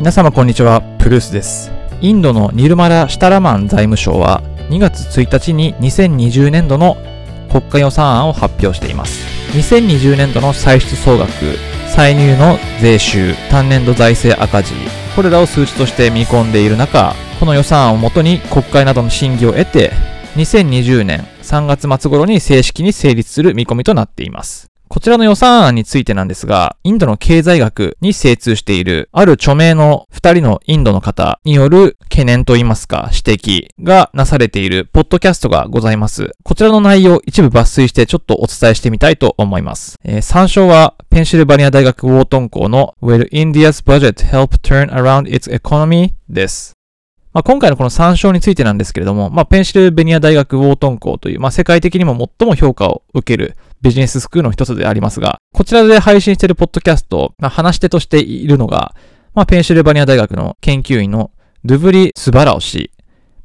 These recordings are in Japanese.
皆様こんにちは、プルースです。インドのニルマラ・シタラマン財務省は2月1日に2020年度の国家予算案を発表しています。2020年度の歳出総額、歳入の税収、単年度財政赤字、これらを数値として見込んでいる中、この予算案をもとに国会などの審議を得て、2020年3月末頃に正式に成立する見込みとなっています。こちらの予算案についてなんですが、インドの経済学に精通している、ある著名の二人のインドの方による懸念といいますか、指摘がなされているポッドキャストがございます。こちらの内容一部抜粋してちょっとお伝えしてみたいと思います。えー参照は、ペンシルバニア大学ウォートン校の Will India's budget help turn around its economy? です。まあ、今回のこの参照についてなんですけれども、まあ、ペンシルベニア大学ウォートン校という、まあ、世界的にも最も評価を受けるビジネススクールの一つでありますが、こちらで配信しているポッドキャスト、まあ、話し手としているのが、まあ、ペンシルバニア大学の研究員のドゥブリ・スバラオ氏、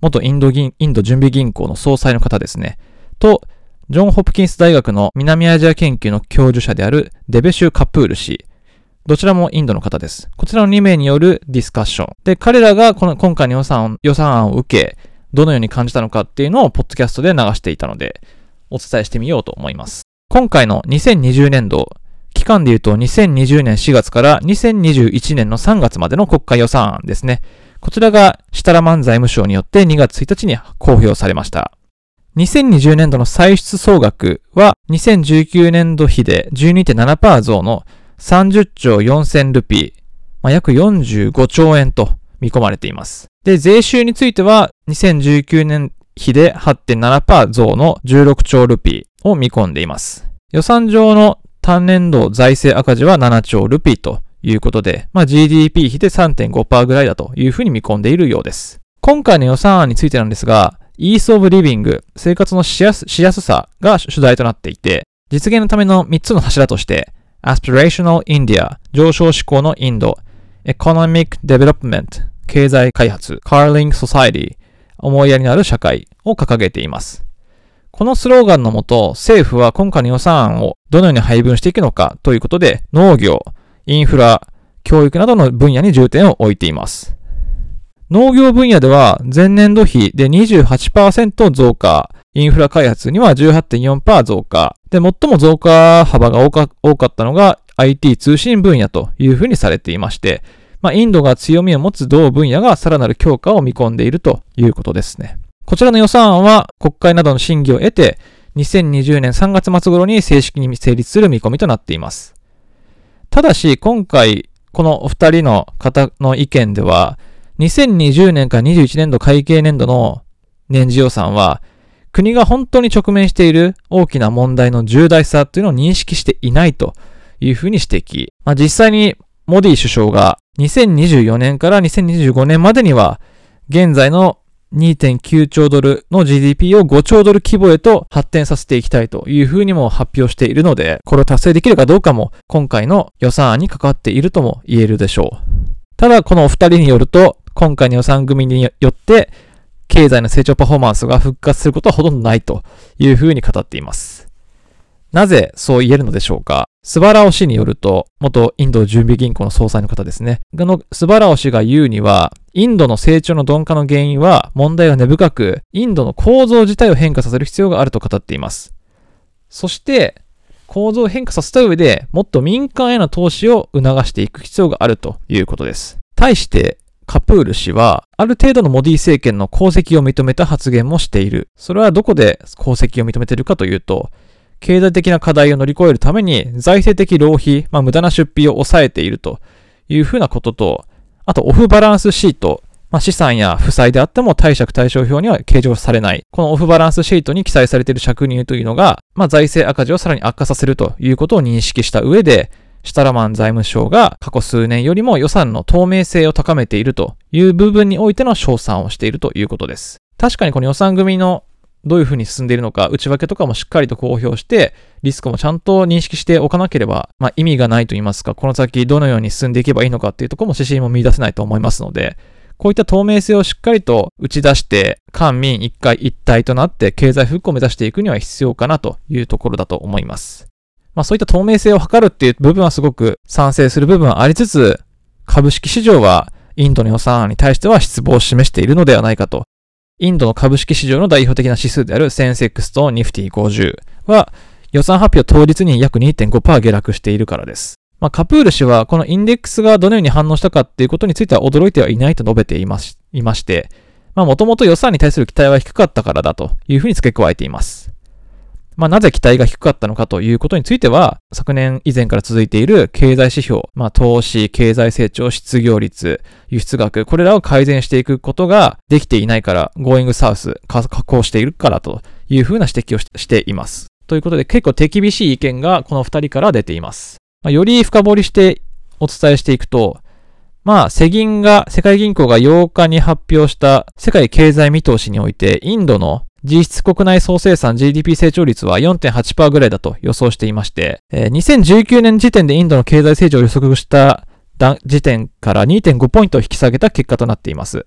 元インド銀、インド準備銀行の総裁の方ですね、と、ジョン・ホプキンス大学の南アジア研究の教授者であるデベシュ・カプール氏、どちらもインドの方です。こちらの2名によるディスカッション。で、彼らがこの今回の予算予算案を受け、どのように感じたのかっていうのをポッドキャストで流していたので、お伝えしてみようと思います。今回の2020年度、期間で言うと2020年4月から2021年の3月までの国家予算案ですね。こちらがシタラマン財務省によって2月1日に公表されました。2020年度の歳出総額は2019年度比で12.7%増の30兆4000ルピー、まあ、約45兆円と見込まれています。で、税収については2019年比で8.7%増の16兆ルピーを見込んでいます。予算上の単年度財政赤字は7兆ルピーということで、まあ、GDP 比で3.5%ぐらいだというふうに見込んでいるようです。今回の予算案についてなんですが、Ease of Living、生活のしやすしやすさが主題となっていて、実現のための3つの柱として、Aspirational India、上昇志向のインド、Economic Development、経済開発、Carling Society、思いやりのある社会を掲げています。このスローガンのもと、政府は今回の予算案をどのように配分していくのかということで、農業、インフラ、教育などの分野に重点を置いています。農業分野では前年度比で28%増加、インフラ開発には18.4%増加。で、最も増加幅が多かったのが IT 通信分野というふうにされていまして、まあ、インドが強みを持つ同分野がさらなる強化を見込んでいるということですね。こちらの予算案は国会などの審議を得て、2020年3月末頃に正式に成立する見込みとなっています。ただし、今回、このお二人の方の意見では、2020年から21年度会計年度の年次予算は、国が本当に直面している大きな問題の重大さというのを認識していないというふうに指摘。まあ、実際にモディ首相が2024年から2025年までには現在の2.9兆ドルの GDP を5兆ドル規模へと発展させていきたいというふうにも発表しているので、これを達成できるかどうかも今回の予算案に関わっているとも言えるでしょう。ただ、このお二人によると、今回の予算組によって、経済の成長パフォーマンスが復活することはほとんどないというふうに語っています。なぜそう言えるのでしょうか？スバラオ氏によると、元インド準備銀行の総裁の方ですね。あの、スバラオ氏が言うには、インドの成長の鈍化の原因は問題が根深く、インドの構造自体を変化させる必要があると語っています。そして、構造を変化させた上でもっと民間への投資を促していく必要があるということです。対して、カプール氏は、ある程度のモディ政権の功績を認めた発言もしている。それはどこで功績を認めているかというと、経済的な課題を乗り越えるために財政的浪費、まあ、無駄な出費を抑えているというふうなことと、あとオフバランスシート、まあ、資産や負債であっても貸借対照表には計上されない。このオフバランスシートに記載されている借入というのが、まあ、財政赤字をさらに悪化させるということを認識した上で、シュタラマン財務省が過去数年よりも予算の透明性を高めているという部分においての賞賛をしているということです。確かにこの予算組のどういうふうに進んでいるのか、内訳とかもしっかりと公表して、リスクもちゃんと認識しておかなければ、まあ、意味がないと言いますか、この先どのように進んでいけばいいのかっていうところも指針も見出せないと思いますので、こういった透明性をしっかりと打ち出して、官民一回一体となって経済復興を目指していくには必要かなというところだと思います。まあそういった透明性を図るっていう部分はすごく賛成する部分はありつつ、株式市場はインドの予算案に対しては失望を示しているのではないかと。インドの株式市場の代表的な指数であるセンセックスとニフティ50は予算発表当日に約2.5%下落しているからです。まあ、カプール氏はこのインデックスがどのように反応したかっていうことについては驚いてはいないと述べていまして、もともと予算に対する期待は低かったからだというふうに付け加えています。まあ、なぜ期待が低かったのかということについては、昨年以前から続いている経済指標、まあ、投資、経済成長、失業率、輸出額、これらを改善していくことができていないから、Going South、加工しているからというふうな指摘をしています。ということで、結構手厳しい意見がこの二人から出ています。まあ、より深掘りしてお伝えしていくと、まあ、世銀が、世界銀行が8日に発表した世界経済見通しにおいて、インドの実質国内総生産 GDP 成長率は4.8%ぐらいだと予想していまして、えー、2019年時点でインドの経済成長を予測した時点から2.5ポイントを引き下げた結果となっています。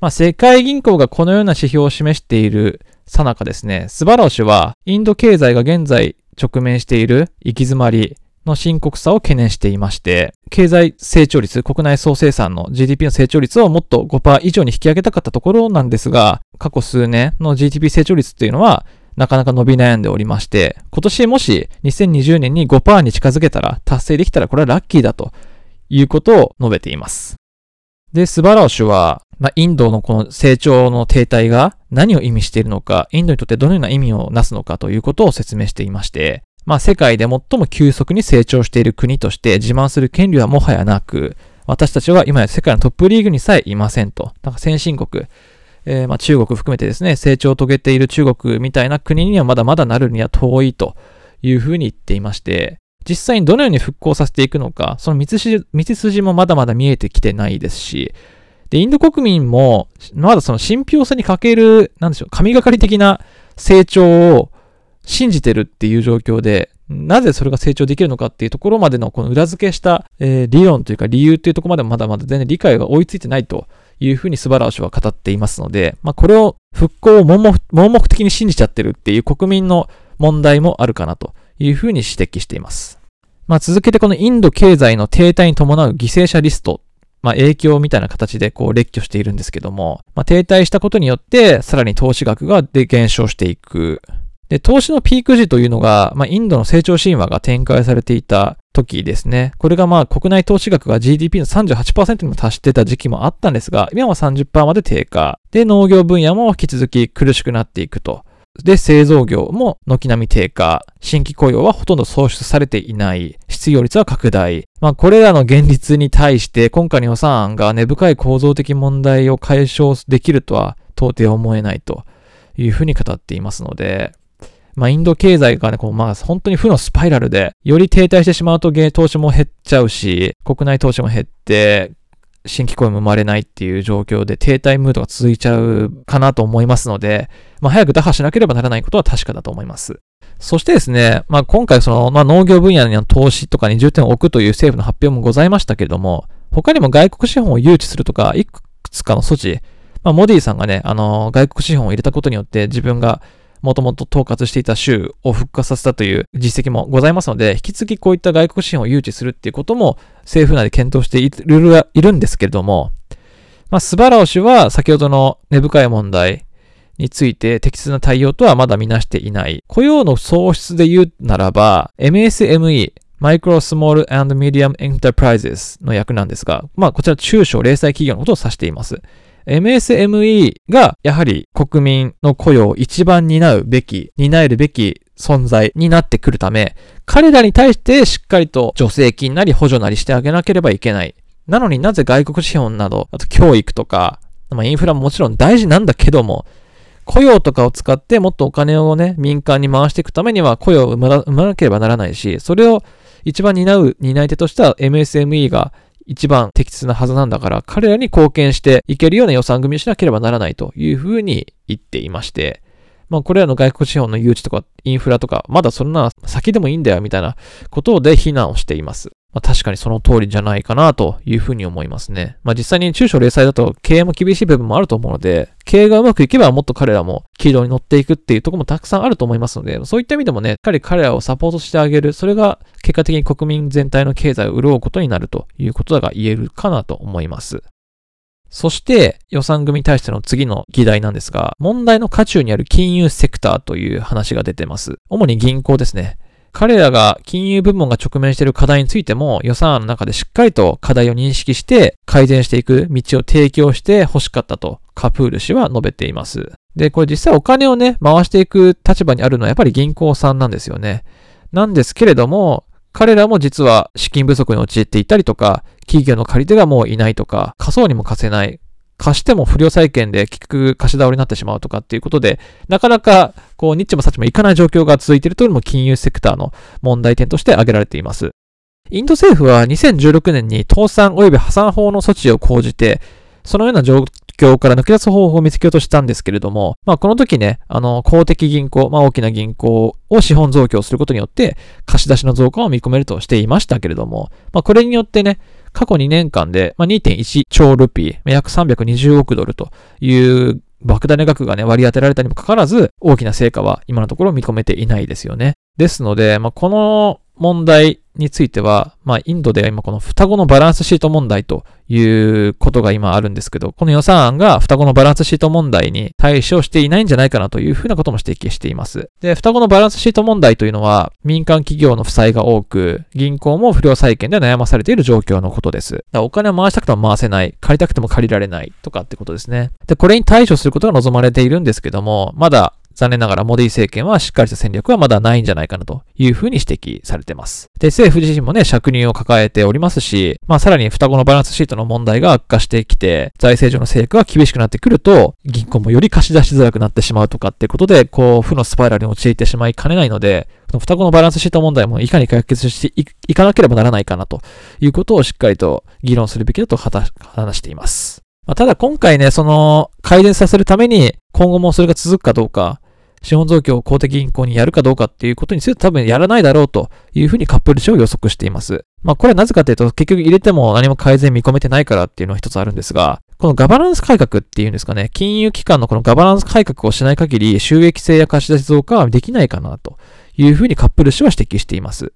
まあ、世界銀行がこのような指標を示しているさなかですね、スバラオ氏は、インド経済が現在直面している行き詰まりの深刻さを懸念していまして、経済成長率、国内総生産の GDP の成長率をもっと5%以上に引き上げたかったところなんですが、過去数年の GDP 成長率っていうのは、なかなか伸び悩んでおりまして、今年もし2020年に5%に近づけたら、達成できたらこれはラッキーだということを述べています。で、スバラオ氏は、まあ、インドのこの成長の停滞が何を意味しているのか、インドにとってどのような意味をなすのかということを説明していまして、まあ世界で最も急速に成長している国として自慢する権利はもはやなく、私たちは今や世界のトップリーグにさえいませんと。なんか先進国、えー、まあ中国含めてですね、成長を遂げている中国みたいな国にはまだまだなるには遠いと。いうふうに言っていまして、実際にどのように復興させていくのか、その道筋道筋もまだまだ見えてきてないですし、で、インド国民も、まだその信憑性に欠ける、なんでしょう、神がかり的な成長を信じてるっていう状況で、なぜそれが成長できるのかっていうところまでのこの裏付けした、えー、理論というか理由っていうところまでもまだまだ全然理解が追いついてないというふうに素晴らしは語っていますので、まあこれを復興を盲目的に信じちゃってるっていう国民の問題もあるかなというふうに指摘しています。まあ続けてこのインド経済の停滞に伴う犠牲者リストまあ、影響みたいな形でこう列挙しているんですけども、まあ、停滞したことによって、さらに投資額がで減少していく。で、投資のピーク時というのが、まあ、インドの成長神話が展開されていた時ですね。これがまあ国内投資額が GDP の38%にも達してた時期もあったんですが、今は30%まで低下。で、農業分野も引き続き苦しくなっていくと。で、製造業も軒並み低下。新規雇用はほとんど創出されていない。失業率は拡大。まあ、これらの現実に対して、今回の予算案が根深い構造的問題を解消できるとは到底思えないというふうに語っていますので、まあ、インド経済がね、こう、まあ、本当に負のスパイラルで、より停滞してしまうと、投資も減っちゃうし、国内投資も減って、新規雇用も生まれないっていう状況で停滞ムードが続いちゃうかなと思いますので、まあ、早く打破しなければならないことは確かだと思います。そしてですね、まあ、今回その、まあ、農業分野の投資とかに重点を置くという政府の発表もございましたけれども、他にも外国資本を誘致するとか、いくつかの措置、まあ、モディさんがね、あの、外国資本を入れたことによって自分がもともと統括していた州を復活させたという実績もございますので、引き続きこういった外国資本を誘致するっていうことも政府内で検討しているいるんですけれども、まあ、スバラオ氏は先ほどの根深い問題について適切な対応とはまだみなしていない。雇用の創出で言うならば、MSME、マイクロスモール and Medium Enterprises の役なんですが、まあこちら中小零細企業のことを指しています。MSME がやはり国民の雇用を一番担うべき、担えるべき存在になってくるため、彼らに対してしっかりと助成金なり補助なりしてあげなければいけない。なのになぜ外国資本など、あと教育とか、まあ、インフラももちろん大事なんだけども、雇用とかを使ってもっとお金をね、民間に回していくためには雇用を生まなければならないし、それを一番担う担い手としては MSME が一番適切なはずなんだから、彼らに貢献していけるような予算組みしなければならないというふうに言っていまして、まあこれらの外国資本の誘致とかインフラとか、まだそんな先でもいいんだよみたいなことで非難をしています。まあ、確かにその通りじゃないかなというふうに思いますね。まあ実際に中小零細だと経営も厳しい部分もあると思うので、経営がうまくいけばもっと彼らも軌道に乗っていくっていうところもたくさんあると思いますので、そういった意味でもね、しっかり彼らをサポートしてあげる。それが結果的に国民全体の経済を潤うことになるということが言えるかなと思います。そして予算組に対しての次の議題なんですが、問題の渦中にある金融セクターという話が出てます。主に銀行ですね。彼らが金融部門が直面している課題についても予算案の中でしっかりと課題を認識して改善していく道を提供して欲しかったとカプール氏は述べています。で、これ実際お金をね、回していく立場にあるのはやっぱり銀行さんなんですよね。なんですけれども、彼らも実は資金不足に陥っていたりとか、企業の借り手がもういないとか、仮想にも貸せない、貸しても不良債権で結局貸し倒れになってしまうとかっていうことで、なかなかこうニッチもサッチもいかない状況が続いているというのも金融セクターの問題点として挙げられています。インド政府は2016年に倒産及び破産法の措置を講じて、そのような状況から抜け出す方法を見つけようとしたんですけれども、まあこの時ね、あの公的銀行、まあ大きな銀行を資本増強することによって貸し出しの増加を見込めるとしていましたけれども、まあこれによってね、過去2年間で、まあ、2.1兆ルピー、約320億ドルという莫大な額がね、割り当てられたにもかかわらず、大きな成果は今のところ見込めていないですよね。ですので、まあ、この問題については、まあ、インドでは今この双子のバランスシート問題ということが今あるんですけど、この予算案が双子のバランスシート問題に対処していないんじゃないかなというふうなことも指摘しています。で、双子のバランスシート問題というのは、民間企業の負債が多く、銀行も不良債権で悩まされている状況のことです。お金を回したくても回せない、借りたくても借りられないとかってことですね。で、これに対処することが望まれているんですけども、まだ残念ながらモディ政権はしっかりした戦略はまだないんじゃないかなというふうに指摘されています。で、政府自身もね、借入を抱えておりますし、まあさらに双子のバランスシートの問題が悪化してきて、財政上の制約が厳しくなってくると、銀行もより貸し出しづらくなってしまうとかっていうことで、こう、負のスパイラルに陥ってしまいかねないので、の双子のバランスシート問題もいかに解決していかなければならないかなということをしっかりと議論するべきだと話しています。まあ、ただ今回ね、その改善させるために今後もそれが続くかどうか、資本増強を公的銀行にやるかどうかっていうことについて多分やらないだろうというふうにカップル氏を予測しています。まあこれはなぜかというと結局入れても何も改善見込めてないからっていうのは一つあるんですが、このガバナンス改革っていうんですかね、金融機関のこのガバナンス改革をしない限り収益性や貸し出し増加はできないかなというふうにカップル氏は指摘しています。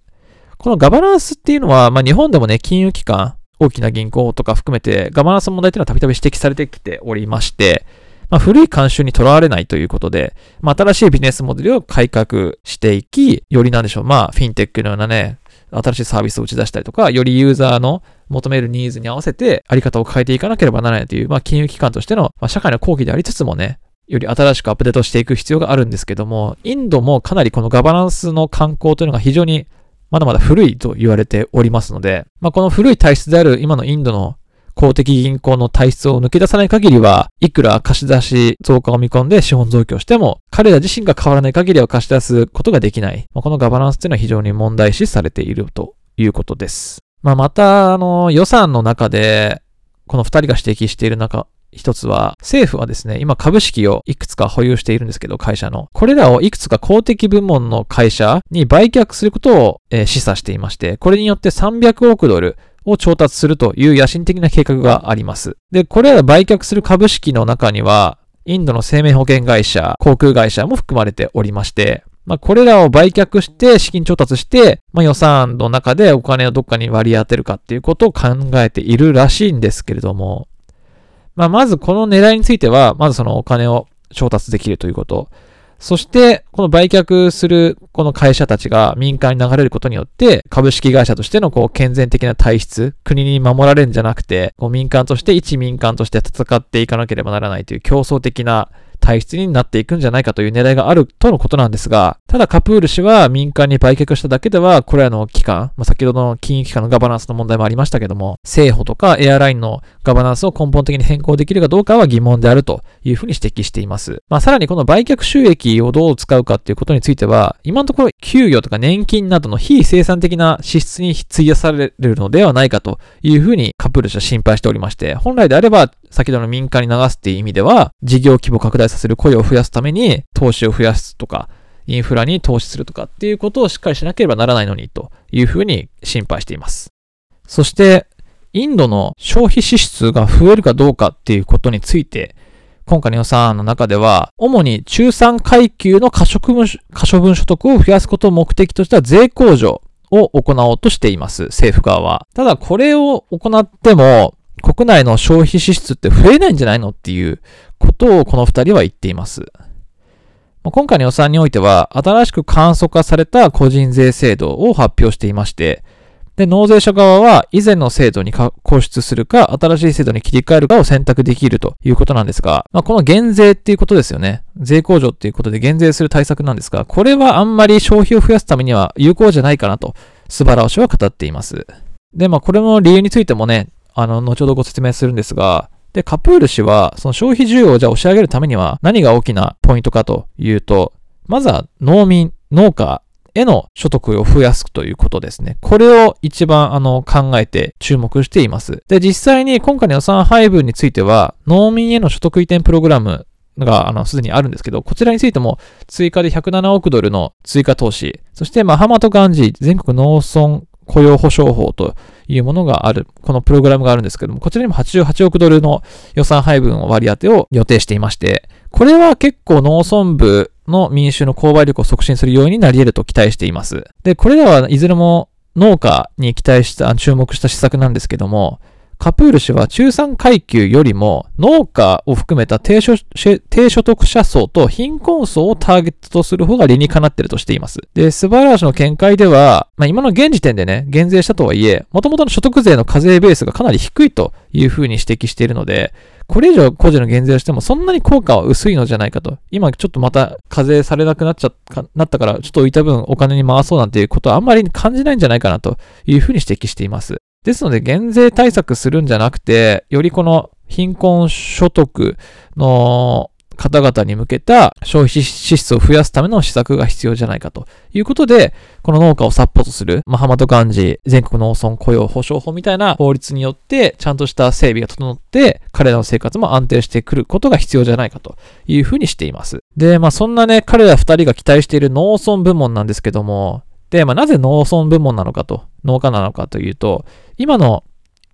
このガバナンスっていうのは、まあ日本でもね、金融機関、大きな銀行とか含めてガバナンス問題っていうのはたびたび指摘されてきておりまして、まあ、古い慣習にとらわれないということで、まあ、新しいビジネスモデルを改革していき、よりなんでしょう、まあ、フィンテックのようなね、新しいサービスを打ち出したりとか、よりユーザーの求めるニーズに合わせて、あり方を変えていかなければならないという、まあ、金融機関としての、まあ、社会の後期でありつつもね、より新しくアップデートしていく必要があるんですけども、インドもかなりこのガバナンスの観光というのが非常にまだまだ古いと言われておりますので、まあ、この古い体質である今のインドの公的銀行の体質を抜け出さない限りは、いくら貸し出し増加を見込んで資本増強しても、彼ら自身が変わらない限りは貸し出すことができない。まあ、このガバナンスっていうのは非常に問題視されているということです。まあ、また、あの、予算の中で、この二人が指摘している中、一つは、政府はですね、今株式をいくつか保有しているんですけど、会社の。これらをいくつか公的部門の会社に売却することを、えー、示唆していまして、これによって300億ドル、を調達するという野心的な計画があります。で、これら売却する株式の中には、インドの生命保険会社、航空会社も含まれておりまして、まあ、これらを売却して資金調達して、まあ、予算の中でお金をどっかに割り当てるかっていうことを考えているらしいんですけれども、まあ、まずこの狙いについては、まずそのお金を調達できるということ。そして、この売却するこの会社たちが民間に流れることによって、株式会社としてのこう健全的な体質、国に守られるんじゃなくて、こう民間として、一民間として戦っていかなければならないという競争的な体質になっていくんじゃないかという狙いがあるとのことなんですが、ただカプール氏は民間に売却しただけでは、これらの機関、まあ、先ほどの金融機関のガバナンスの問題もありましたけども、政府とかエアラインのガバナンスを根本的に変更できるかどうかは疑問であるというふうに指摘しています。まあ、さらにこの売却収益をどう使うかっていうことについては、今のところ給与とか年金などの非生産的な支出に費やされるのではないかというふうにカプル氏は心配しておりまして、本来であれば先ほどの民間に流すっていう意味では、事業規模拡大させる雇用を増やすために投資を増やすとか、インフラに投資するとかっていうことをしっかりしなければならないのにというふうに心配しています。そして、インドの消費支出が増えるかどうかっていうことについて、今回の予算案の中では、主に中産階級の可処分可処分所得を増やすことを目的とした税控除を行おうとしています。政府側は。ただこれを行っても、国内の消費支出って増えないんじゃないのっていうことをこの二人は言っています。今回の予算においては、新しく簡素化された個人税制度を発表していまして、で、納税者側は以前の制度に固執するか、新しい制度に切り替えるかを選択できるということなんですが、まあ、この減税っていうことですよね。税控除っていうことで減税する対策なんですが、これはあんまり消費を増やすためには有効じゃないかなと、素晴らしは語っています。で、まあ、これの理由についてもね、あの、後ほどご説明するんですが、で、カプール氏は、その消費需要をじゃあ押し上げるためには何が大きなポイントかというと、まずは農民、農家への所得を増やすということですね。これを一番あの考えて注目しています。で、実際に今回の予算配分については、農民への所得移転プログラムが、あの、すでにあるんですけど、こちらについても追加で107億ドルの追加投資、そして、マハマトガンジ全国農村雇用保障法というものがある、このプログラムがあるんですけども、こちらにも88億ドルの予算配分を割り当てを予定していまして、これは結構農村部の民衆の購買力を促進するようになり得ると期待しています。で、これらはいずれも農家に期待した、注目した施策なんですけども、カプール氏は中産階級よりも農家を含めた低所得者層と貧困層をターゲットとする方が理にかなっているとしています。で、素晴らしの見解では、まあ、今の現時点でね、減税したとはいえ、元々の所得税の課税ベースがかなり低いというふうに指摘しているので、これ以上個人の減税をしてもそんなに効果は薄いのじゃないかと。今ちょっとまた課税されなくなっちゃなったから、ちょっと浮いた分お金に回そうなんていうことはあんまり感じないんじゃないかなというふうに指摘しています。ですので、減税対策するんじゃなくて、よりこの貧困所得の方々に向けた消費支出を増やすための施策が必要じゃないかということで、この農家をサポートする、マハマトガンジ全国農村雇用保障法みたいな法律によって、ちゃんとした整備が整って、彼らの生活も安定してくることが必要じゃないかというふうにしています。で、まあそんなね、彼ら二人が期待している農村部門なんですけども、で、まあなぜ農村部門なのかと、農家なのかというと、今の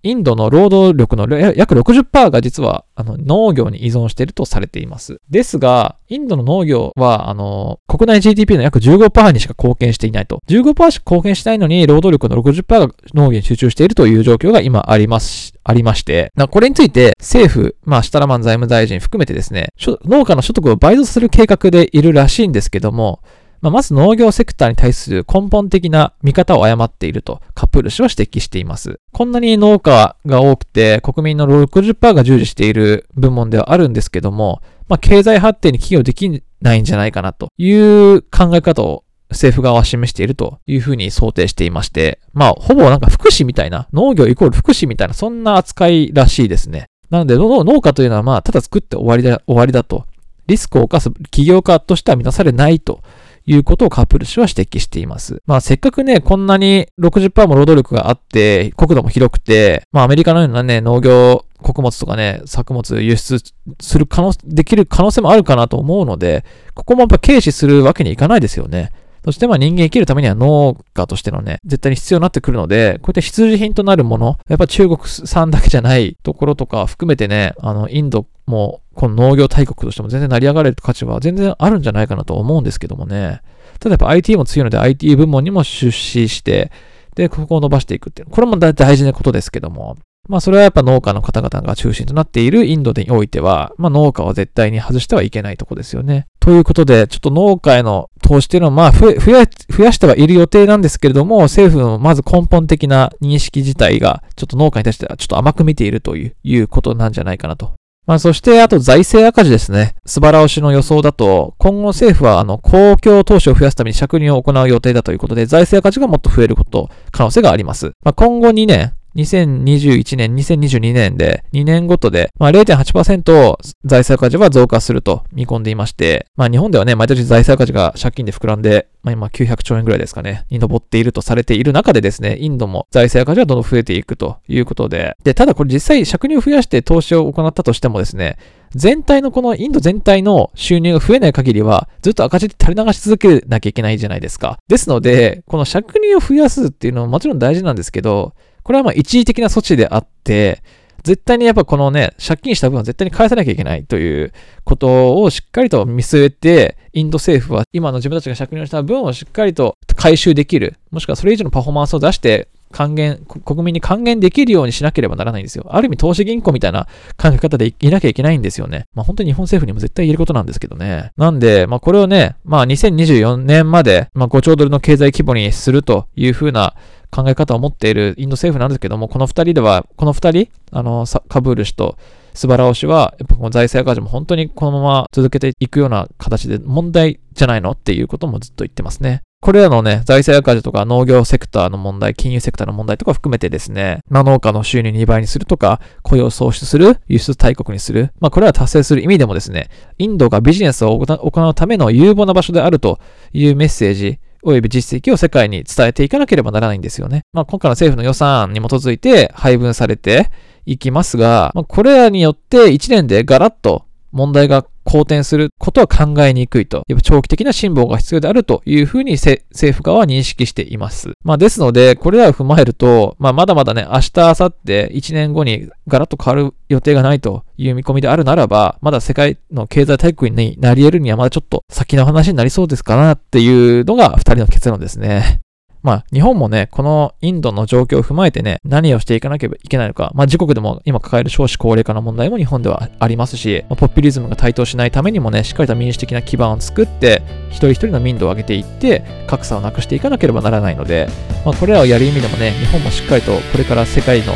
インドの労働力の約60%が実はあの農業に依存しているとされています。ですが、インドの農業はあの国内 GDP の約15%にしか貢献していないと。15%しか貢献しないのに労働力の60%が農業に集中しているという状況が今あります。ありまして、これについて政府、まあ、シタラマン財務大臣含めてですね、農家の所得を倍増する計画でいるらしいんですけども、まあ、まず農業セクターに対する根本的な見方を誤っているとカプール氏は指摘しています。こんなに農家が多くて国民の60%が従事している部門ではあるんですけども、まあ、経済発展に寄与できないんじゃないかなという考え方を政府側は示しているというふうに想定していまして、まあ、ほぼなんか福祉みたいな、農業イコール福祉みたいな、そんな扱いらしいですね。なので、農家というのはまあ、ただ作って終わりだ、終わりだと。リスクを犯す企業家としては満たされないということをカップル氏は指摘しています。まあせっかくね、こんなに60%も労働力があって、国土も広くて、まあアメリカのようなね、農業穀物とかね、作物輸出する可能、できる可能性もあるかなと思うので、ここもやっぱ軽視するわけにいかないですよね。そしてまあ人間生きるためには農家としてのね、絶対に必要になってくるので、こういった必需品となるもの、やっぱ中国産だけじゃないところとか含めてね、あの、インドもこの農業大国としても全然成り上がれる価値は全然あるんじゃないかなと思うんですけどもね。ただやっぱ IT も強いので IT 部門にも出資して、で、ここを伸ばしていくっていう。これも大事なことですけども。まあそれはやっぱ農家の方々が中心となっているインドにおいては、まあ農家は絶対に外してはいけないとこですよね。ということで、ちょっと農家への投資っていうのはまあ増や、増やしてはいる予定なんですけれども、政府のまず根本的な認識自体が、ちょっと農家に対してはちょっと甘く見ているという、いうことなんじゃないかなとまあ、そして、あと財政赤字ですね。素晴らしの予想だと、今後政府は、あの、公共投資を増やすために借入を行う予定だということで、財政赤字がもっと増えること、可能性があります。まあ、今後2年、2021年、2022年で2年ごとで、まあ、0.8%財政赤字は増加すると見込んでいまして、まあ、日本ではね、毎年財政赤字が借金で膨らんで、まあ、今900兆円ぐらいですかね、に上っているとされている中でですね、インドも財政赤字はどんどん増えていくということで、で、ただこれ実際借入を増やして投資を行ったとしてもですね、全体のこのインド全体の収入が増えない限りは、ずっと赤字で垂れ流し続けなきゃいけないじゃないですか。ですので、この借入を増やすっていうのはもちろん大事なんですけど、これはまあ一時的な措置であって、絶対にやっぱこのね、借金した分は絶対に返さなきゃいけないということをしっかりと見据えて、インド政府は今の自分たちが借入した分をしっかりと回収できる、もしくはそれ以上のパフォーマンスを出して、還元、国民に還元できるようにしなければならないんですよ。ある意味投資銀行みたいな考え方でいなきゃいけないんですよね。まあ本当に日本政府にも絶対言えることなんですけどね。なんで、まあこれをね、まあ2024年まで、まあ5兆ドルの経済規模にするというふうな考え方を持っているインド政府なんですけども、この二人では、この二人、あの、カブール氏とスバラオ氏は、やっぱこの財政赤字も本当にこのまま続けていくような形で問題じゃないのっていうこともずっと言ってますね。これらのね、財政赤字とか農業セクターの問題、金融セクターの問題とか含めてですね、まあ、農家の収入2倍にするとか、雇用創出する、輸出大国にする、まあ、これら達成する意味でもですね、インドがビジネスを行うための有望な場所であるというメッセージ、及び実績を世界に伝えていかなければならないんですよね。まあ、今回の政府の予算に基づいて配分されていきますが、まあ、これらによって1年でガラッと問題が好転することは考えにくいと。やっぱ長期的な辛抱が必要であるというふうに政府側は認識しています。まあですので、これらを踏まえると、まあまだまだね、明日、明後日、1年後にガラッと変わる予定がないという見込みであるならば、まだ世界の経済大国になり得るにはまだちょっと先の話になりそうですかなっていうのが2人の結論ですね。まあ、日本もね、このインドの状況を踏まえてね、何をしていかなければいけないのか、まあ、自国でも今抱える少子高齢化の問題も日本ではありますし、まあ、ポピュリズムが台頭しないためにもね、しっかりと民主的な基盤を作って、一人一人の民度を上げていって、格差をなくしていかなければならないので、まあ、これらをやる意味でもね、日本もしっかりとこれから世界の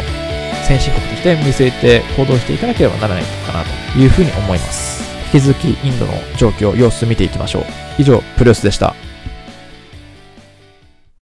先進国として見据えて行動していかなければならないのかなというふうに思います。引き続きインドの状況、様子見ていきましょう。以上、プルースでした。